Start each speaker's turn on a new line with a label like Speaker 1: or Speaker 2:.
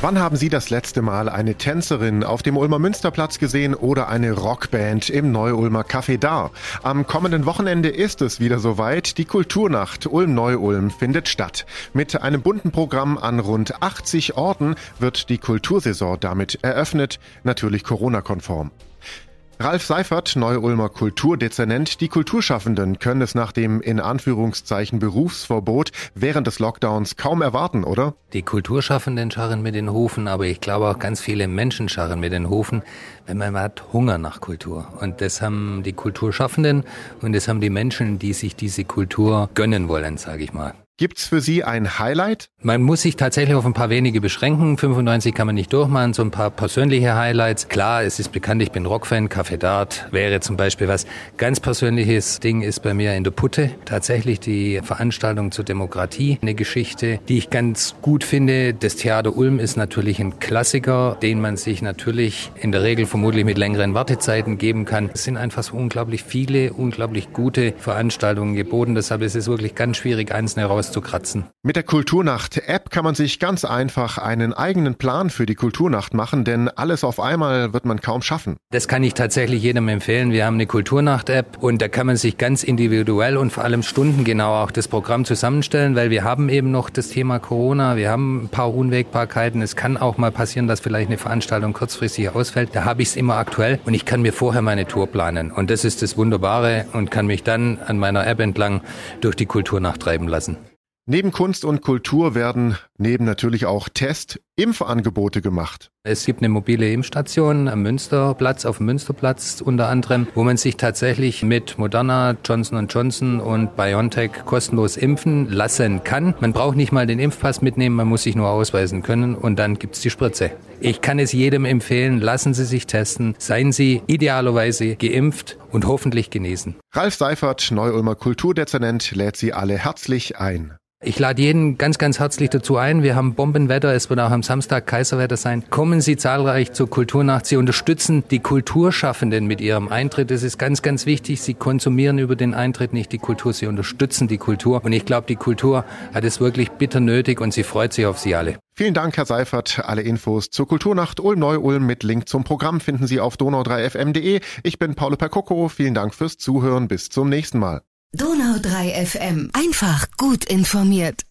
Speaker 1: Wann haben Sie das letzte Mal eine Tänzerin auf dem Ulmer Münsterplatz gesehen oder eine Rockband im Neu-Ulmer Café Dar? Am kommenden Wochenende ist es wieder soweit. Die Kulturnacht Ulm-Neu-Ulm findet statt. Mit einem bunten Programm an rund 80 Orten wird die Kultursaison damit eröffnet, natürlich Corona-konform. Ralf Seifert, Neu-Ulmer Kulturdezernent, die Kulturschaffenden können es nach dem in Anführungszeichen Berufsverbot während des Lockdowns kaum erwarten, oder?
Speaker 2: Die Kulturschaffenden scharren mit den Hufen, aber ich glaube auch ganz viele Menschen scharren mit den Hufen, wenn man hat Hunger nach Kultur. Und das haben die Kulturschaffenden und das haben die Menschen, die sich diese Kultur gönnen wollen, sage ich mal.
Speaker 1: Gibt's für Sie ein Highlight?
Speaker 2: Man muss sich tatsächlich auf ein paar wenige beschränken. 95 kann man nicht durchmachen, so ein paar persönliche Highlights. Klar, es ist bekannt, ich bin Rockfan. Café Dart wäre zum Beispiel was. Ganz persönliches Ding ist bei mir in der Putte. Tatsächlich die Veranstaltung zur Demokratie. Eine Geschichte, die ich ganz gut finde. Das Theater Ulm ist natürlich ein Klassiker, den man sich natürlich in der Regel vermutlich mit längeren Wartezeiten geben kann. Es sind einfach so unglaublich viele, unglaublich gute Veranstaltungen geboten. Deshalb ist es wirklich ganz schwierig, einzelne raus kratzen.
Speaker 1: Mit der Kulturnacht-App kann man sich ganz einfach einen eigenen Plan für die Kulturnacht machen, denn alles auf einmal wird man kaum schaffen.
Speaker 2: Das kann ich tatsächlich jedem empfehlen. Wir haben eine Kulturnacht-App und da kann man sich ganz individuell und vor allem stundengenau auch das Programm zusammenstellen, weil wir haben eben noch das Thema Corona, wir haben ein paar Unwägbarkeiten. Es kann auch mal passieren, dass vielleicht eine Veranstaltung kurzfristig ausfällt. Da habe ich es immer aktuell und ich kann mir vorher meine Tour planen. Und das ist das Wunderbare und kann mich dann an meiner App entlang durch die Kulturnacht treiben lassen.
Speaker 1: Neben Kunst und Kultur werden neben natürlich auch Test, Impfangebote gemacht.
Speaker 2: Es gibt eine mobile Impfstation am Münsterplatz, auf dem Münsterplatz unter anderem, wo man sich tatsächlich mit Moderna, Johnson Johnson und BioNTech kostenlos impfen lassen kann. Man braucht nicht mal den Impfpass mitnehmen, man muss sich nur ausweisen können und dann gibt's die Spritze. Ich kann es jedem empfehlen, lassen Sie sich testen, seien Sie idealerweise geimpft und hoffentlich genesen.
Speaker 1: Ralf Seifert, Neu-Ulmer Kulturdezernent, lädt Sie alle herzlich ein.
Speaker 2: Ich lade jeden ganz, ganz herzlich dazu ein. Wir haben Bombenwetter. Es wird auch am Samstag Kaiserwetter sein. Kommen Sie zahlreich zur Kulturnacht. Sie unterstützen die Kulturschaffenden mit ihrem Eintritt. Das ist ganz, ganz wichtig. Sie konsumieren über den Eintritt nicht die Kultur. Sie unterstützen die Kultur. Und ich glaube, die Kultur hat es wirklich bitter nötig und sie freut sich auf Sie alle.
Speaker 1: Vielen Dank, Herr Seifert. Alle Infos zur Kulturnacht Ulm-Neu-Ulm mit Link zum Programm finden Sie auf donau3fm.de. Ich bin Paulo Percocco. Vielen Dank fürs Zuhören. Bis zum nächsten Mal.
Speaker 3: Donau 3 FM. Einfach gut informiert.